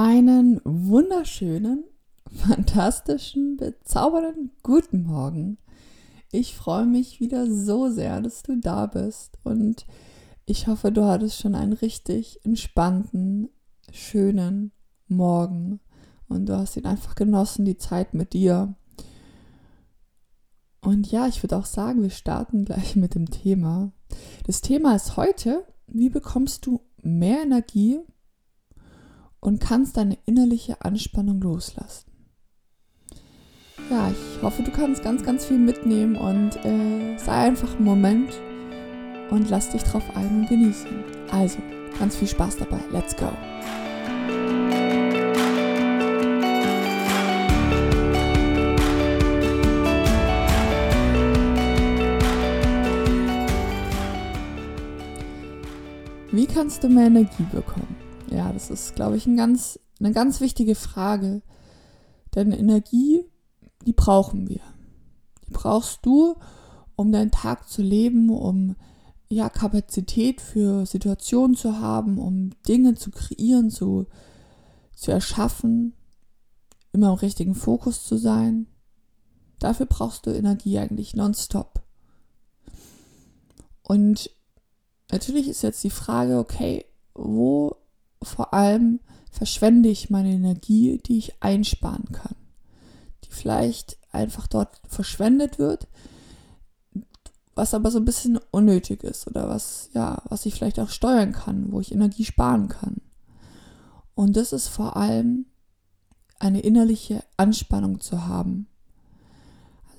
Einen wunderschönen, fantastischen, bezaubernden guten Morgen. Ich freue mich wieder so sehr, dass du da bist und ich hoffe, du hattest schon einen richtig entspannten, schönen Morgen und du hast ihn einfach genossen, die Zeit mit dir. Und ja, ich würde auch sagen, wir starten gleich mit dem Thema. Das Thema ist heute, wie bekommst du mehr Energie und kannst deine innerliche Anspannung loslassen. Ja, ich hoffe, du kannst ganz, ganz viel mitnehmen und äh, sei einfach einen Moment und lass dich drauf ein und genießen. Also, ganz viel Spaß dabei. Let's go! Wie kannst du mehr Energie bekommen? Ja, das ist, glaube ich, ein ganz, eine ganz wichtige Frage. Denn Energie, die brauchen wir. Die brauchst du, um deinen Tag zu leben, um ja, Kapazität für Situationen zu haben, um Dinge zu kreieren, zu, zu erschaffen, immer im richtigen Fokus zu sein. Dafür brauchst du Energie eigentlich nonstop. Und natürlich ist jetzt die Frage, okay, wo vor allem verschwende ich meine Energie, die ich einsparen kann, die vielleicht einfach dort verschwendet wird, was aber so ein bisschen unnötig ist oder was ja, was ich vielleicht auch steuern kann, wo ich Energie sparen kann. Und das ist vor allem eine innerliche Anspannung zu haben.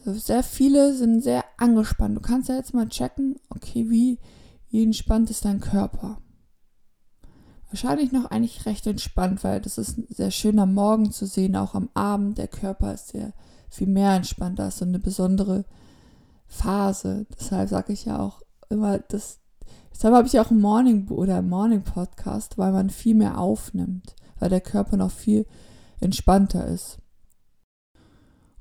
Also sehr viele sind sehr angespannt. Du kannst ja jetzt mal checken, okay, wie, wie entspannt ist dein Körper? Wahrscheinlich noch eigentlich recht entspannt, weil das ist sehr schön am Morgen zu sehen, auch am Abend. Der Körper ist sehr viel mehr entspannt. Da ist so eine besondere Phase. Deshalb sage ich ja auch immer, das, deshalb habe ich auch ein Morning oder ein Morning Podcast, weil man viel mehr aufnimmt, weil der Körper noch viel entspannter ist.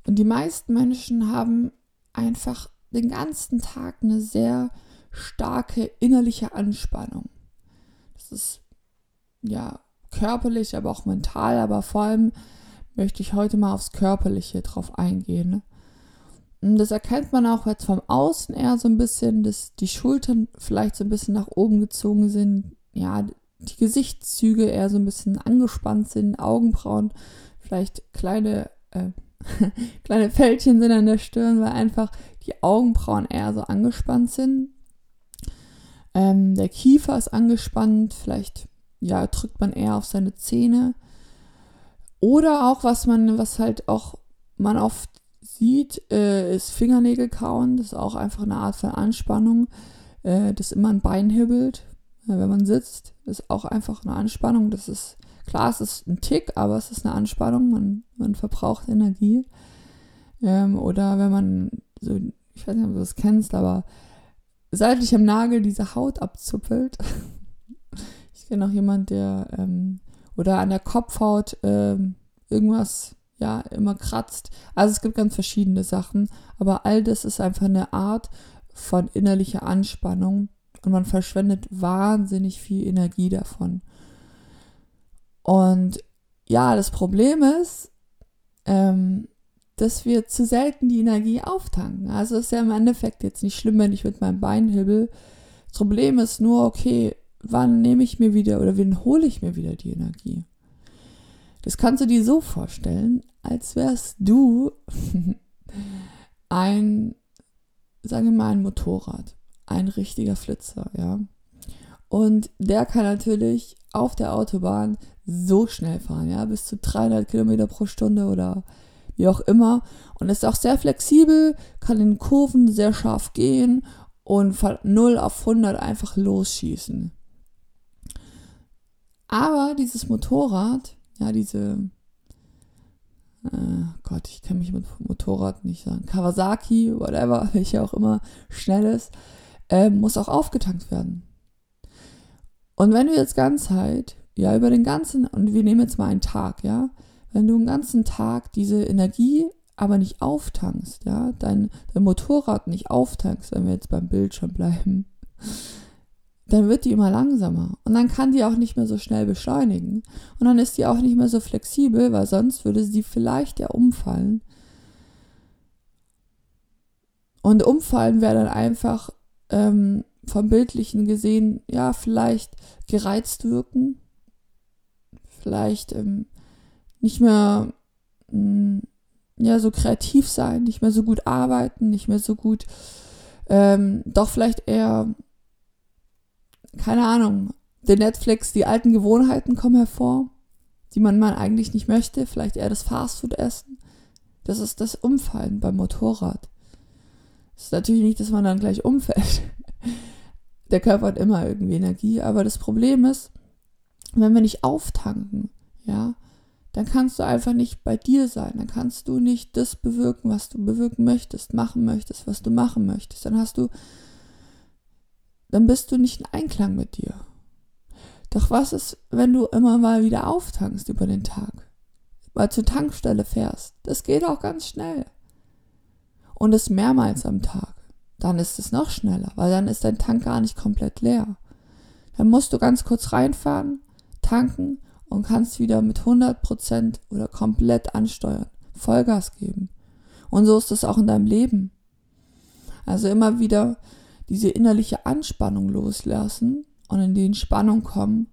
Und die meisten Menschen haben einfach den ganzen Tag eine sehr starke innerliche Anspannung. Das ist ja, körperlich, aber auch mental, aber vor allem möchte ich heute mal aufs Körperliche drauf eingehen. Und das erkennt man auch jetzt vom Außen eher so ein bisschen, dass die Schultern vielleicht so ein bisschen nach oben gezogen sind, ja, die Gesichtszüge eher so ein bisschen angespannt sind, Augenbrauen, vielleicht kleine, äh, kleine Fältchen sind an der Stirn, weil einfach die Augenbrauen eher so angespannt sind. Ähm, der Kiefer ist angespannt, vielleicht ja, drückt man eher auf seine Zähne. Oder auch, was man, was halt auch man oft sieht, äh, ist Fingernägel kauen. Das ist auch einfach eine Art von Anspannung, äh, das immer ein Bein hibbelt. Äh, wenn man sitzt, ist auch einfach eine Anspannung. Das ist, klar, es ist ein Tick, aber es ist eine Anspannung. Man, man verbraucht Energie. Ähm, oder wenn man so, ich weiß nicht, ob du das kennst, aber seitlich am Nagel diese Haut abzuppelt. kenne auch jemand, der ähm, oder an der Kopfhaut ähm, irgendwas ja immer kratzt. Also es gibt ganz verschiedene Sachen, aber all das ist einfach eine Art von innerlicher Anspannung und man verschwendet wahnsinnig viel Energie davon. Und ja, das Problem ist, ähm, dass wir zu selten die Energie auftanken. Also ist ja im Endeffekt jetzt nicht schlimm, wenn ich mit meinem Bein hibbel. Das Problem ist nur, okay, wann nehme ich mir wieder oder wann hole ich mir wieder die Energie? Das kannst du dir so vorstellen, als wärst du ein, sagen wir mal, ein Motorrad, ein richtiger Flitzer, ja. Und der kann natürlich auf der Autobahn so schnell fahren, ja, bis zu 300 Kilometer pro Stunde oder wie auch immer. Und ist auch sehr flexibel, kann in Kurven sehr scharf gehen und von 0 auf 100 einfach losschießen. Aber dieses Motorrad, ja, diese, äh, Gott, ich kann mich mit Motorrad nicht sagen, Kawasaki, whatever, welche auch immer schnell ist, äh, muss auch aufgetankt werden. Und wenn du jetzt ganz halt, ja, über den ganzen, und wir nehmen jetzt mal einen Tag, ja, wenn du den ganzen Tag diese Energie aber nicht auftankst, ja, dein, dein Motorrad nicht auftankst, wenn wir jetzt beim Bildschirm bleiben, dann wird die immer langsamer. Und dann kann die auch nicht mehr so schnell beschleunigen. Und dann ist die auch nicht mehr so flexibel, weil sonst würde sie vielleicht ja umfallen. Und umfallen wäre dann einfach ähm, vom Bildlichen gesehen, ja, vielleicht gereizt wirken, vielleicht ähm, nicht mehr mm, ja so kreativ sein, nicht mehr so gut arbeiten, nicht mehr so gut, ähm, doch vielleicht eher keine Ahnung, der Netflix, die alten Gewohnheiten kommen hervor, die man, man eigentlich nicht möchte, vielleicht eher das Fastfood essen. Das ist das Umfallen beim Motorrad. Das ist natürlich nicht, dass man dann gleich umfällt. Der Körper hat immer irgendwie Energie, aber das Problem ist, wenn wir nicht auftanken, ja, dann kannst du einfach nicht bei dir sein. Dann kannst du nicht das bewirken, was du bewirken möchtest, machen möchtest, was du machen möchtest. Dann hast du dann bist du nicht in Einklang mit dir. Doch was ist, wenn du immer mal wieder auftankst über den Tag? Mal zur Tankstelle fährst. Das geht auch ganz schnell. Und es mehrmals am Tag. Dann ist es noch schneller, weil dann ist dein Tank gar nicht komplett leer. Dann musst du ganz kurz reinfahren, tanken und kannst wieder mit 100% oder komplett ansteuern. Vollgas geben. Und so ist es auch in deinem Leben. Also immer wieder diese innerliche Anspannung loslassen und in die Entspannung kommen.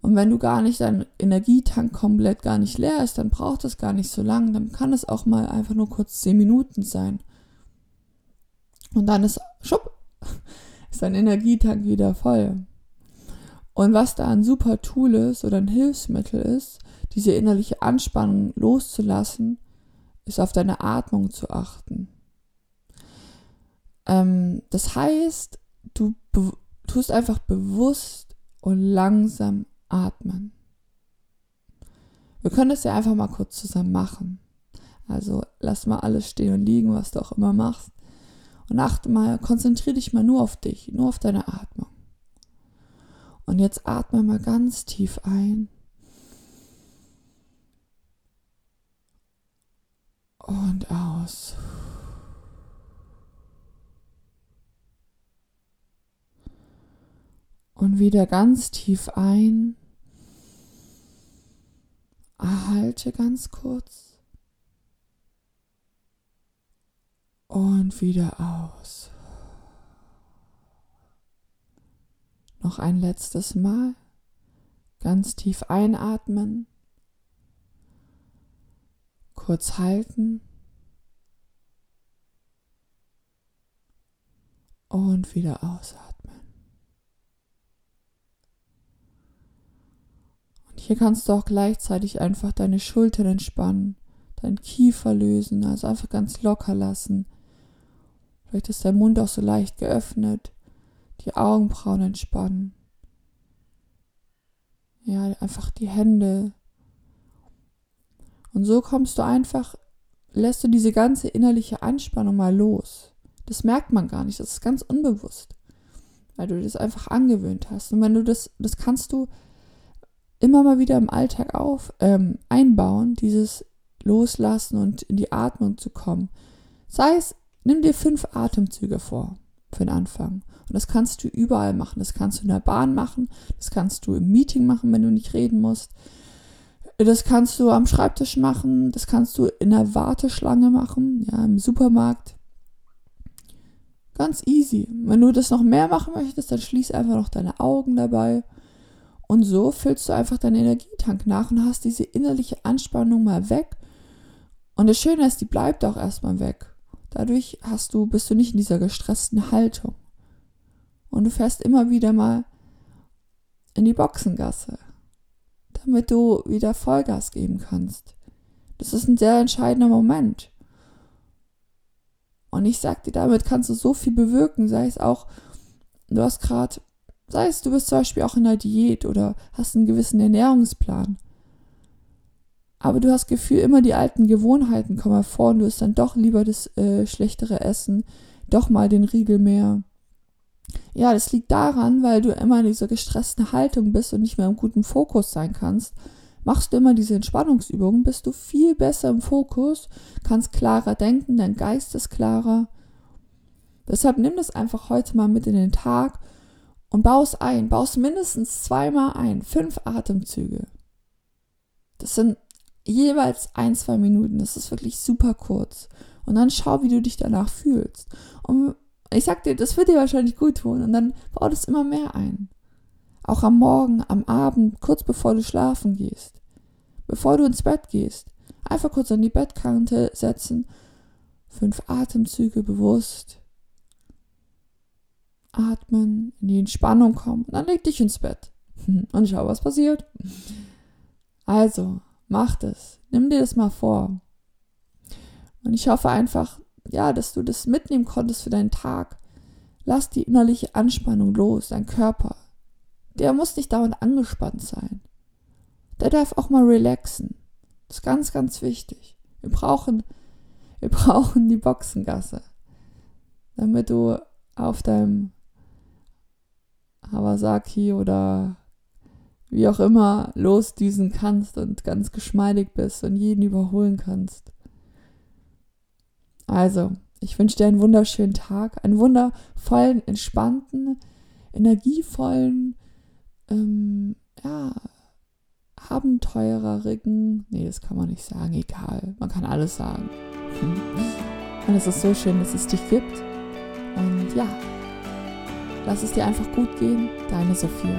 Und wenn du gar nicht dein Energietank komplett gar nicht leer ist, dann braucht es gar nicht so lang. Dann kann es auch mal einfach nur kurz zehn Minuten sein. Und dann ist, schupp, ist dein Energietank wieder voll. Und was da ein super Tool ist oder ein Hilfsmittel ist, diese innerliche Anspannung loszulassen, ist auf deine Atmung zu achten. Ähm, das heißt, du tust einfach bewusst und langsam atmen. Wir können das ja einfach mal kurz zusammen machen. Also lass mal alles stehen und liegen, was du auch immer machst. Und achte mal, konzentriere dich mal nur auf dich, nur auf deine Atmung. Und jetzt atme mal ganz tief ein. Und aus. Und wieder ganz tief ein. Erhalte ganz kurz. Und wieder aus. Noch ein letztes Mal. Ganz tief einatmen. Kurz halten. Und wieder ausatmen. Hier kannst du auch gleichzeitig einfach deine Schultern entspannen, deinen Kiefer lösen, also einfach ganz locker lassen. Vielleicht ist dein Mund auch so leicht geöffnet, die Augenbrauen entspannen. Ja, einfach die Hände. Und so kommst du einfach, lässt du diese ganze innerliche Anspannung mal los. Das merkt man gar nicht, das ist ganz unbewusst, weil du das einfach angewöhnt hast. Und wenn du das, das kannst du immer mal wieder im Alltag auf, ähm, einbauen, dieses Loslassen und in die Atmung zu kommen. Sei es, nimm dir fünf Atemzüge vor für den Anfang. Und das kannst du überall machen. Das kannst du in der Bahn machen, das kannst du im Meeting machen, wenn du nicht reden musst. Das kannst du am Schreibtisch machen, das kannst du in der Warteschlange machen, ja, im Supermarkt. Ganz easy. Wenn du das noch mehr machen möchtest, dann schließ einfach noch deine Augen dabei und so füllst du einfach deinen Energietank nach und hast diese innerliche Anspannung mal weg. Und das Schöne ist, die bleibt auch erstmal weg. Dadurch hast du, bist du nicht in dieser gestressten Haltung. Und du fährst immer wieder mal in die Boxengasse, damit du wieder Vollgas geben kannst. Das ist ein sehr entscheidender Moment. Und ich sag dir, damit kannst du so viel bewirken, sei es auch, du hast gerade Sei es, du bist zum Beispiel auch in der Diät oder hast einen gewissen Ernährungsplan. Aber du hast Gefühl, immer die alten Gewohnheiten kommen hervor und du isst dann doch lieber das äh, schlechtere Essen, doch mal den Riegel mehr. Ja, das liegt daran, weil du immer in dieser gestressten Haltung bist und nicht mehr im guten Fokus sein kannst. Machst du immer diese Entspannungsübungen, bist du viel besser im Fokus, kannst klarer denken, dein Geist ist klarer. Deshalb nimm das einfach heute mal mit in den Tag Und baus ein, baus mindestens zweimal ein, fünf Atemzüge. Das sind jeweils ein, zwei Minuten. Das ist wirklich super kurz. Und dann schau, wie du dich danach fühlst. Und ich sag dir, das wird dir wahrscheinlich gut tun. Und dann bau das immer mehr ein. Auch am Morgen, am Abend, kurz bevor du schlafen gehst. Bevor du ins Bett gehst. Einfach kurz an die Bettkante setzen. Fünf Atemzüge bewusst. Atmen, in die Entspannung kommen. Und dann leg dich ins Bett. Und schau, was passiert. Also, mach das. Nimm dir das mal vor. Und ich hoffe einfach, ja, dass du das mitnehmen konntest für deinen Tag. Lass die innerliche Anspannung los, dein Körper. Der muss nicht dauernd angespannt sein. Der darf auch mal relaxen. Das ist ganz, ganz wichtig. Wir brauchen, wir brauchen die Boxengasse, damit du auf deinem Hawasaki oder wie auch immer losdüsen kannst und ganz geschmeidig bist und jeden überholen kannst. Also, ich wünsche dir einen wunderschönen Tag, einen wundervollen, entspannten, energievollen, ähm, ja, abenteurerigen, nee, das kann man nicht sagen, egal, man kann alles sagen. Und es ist so schön, dass es dich gibt. Und ja, Lass es dir einfach gut gehen, deine Sophia.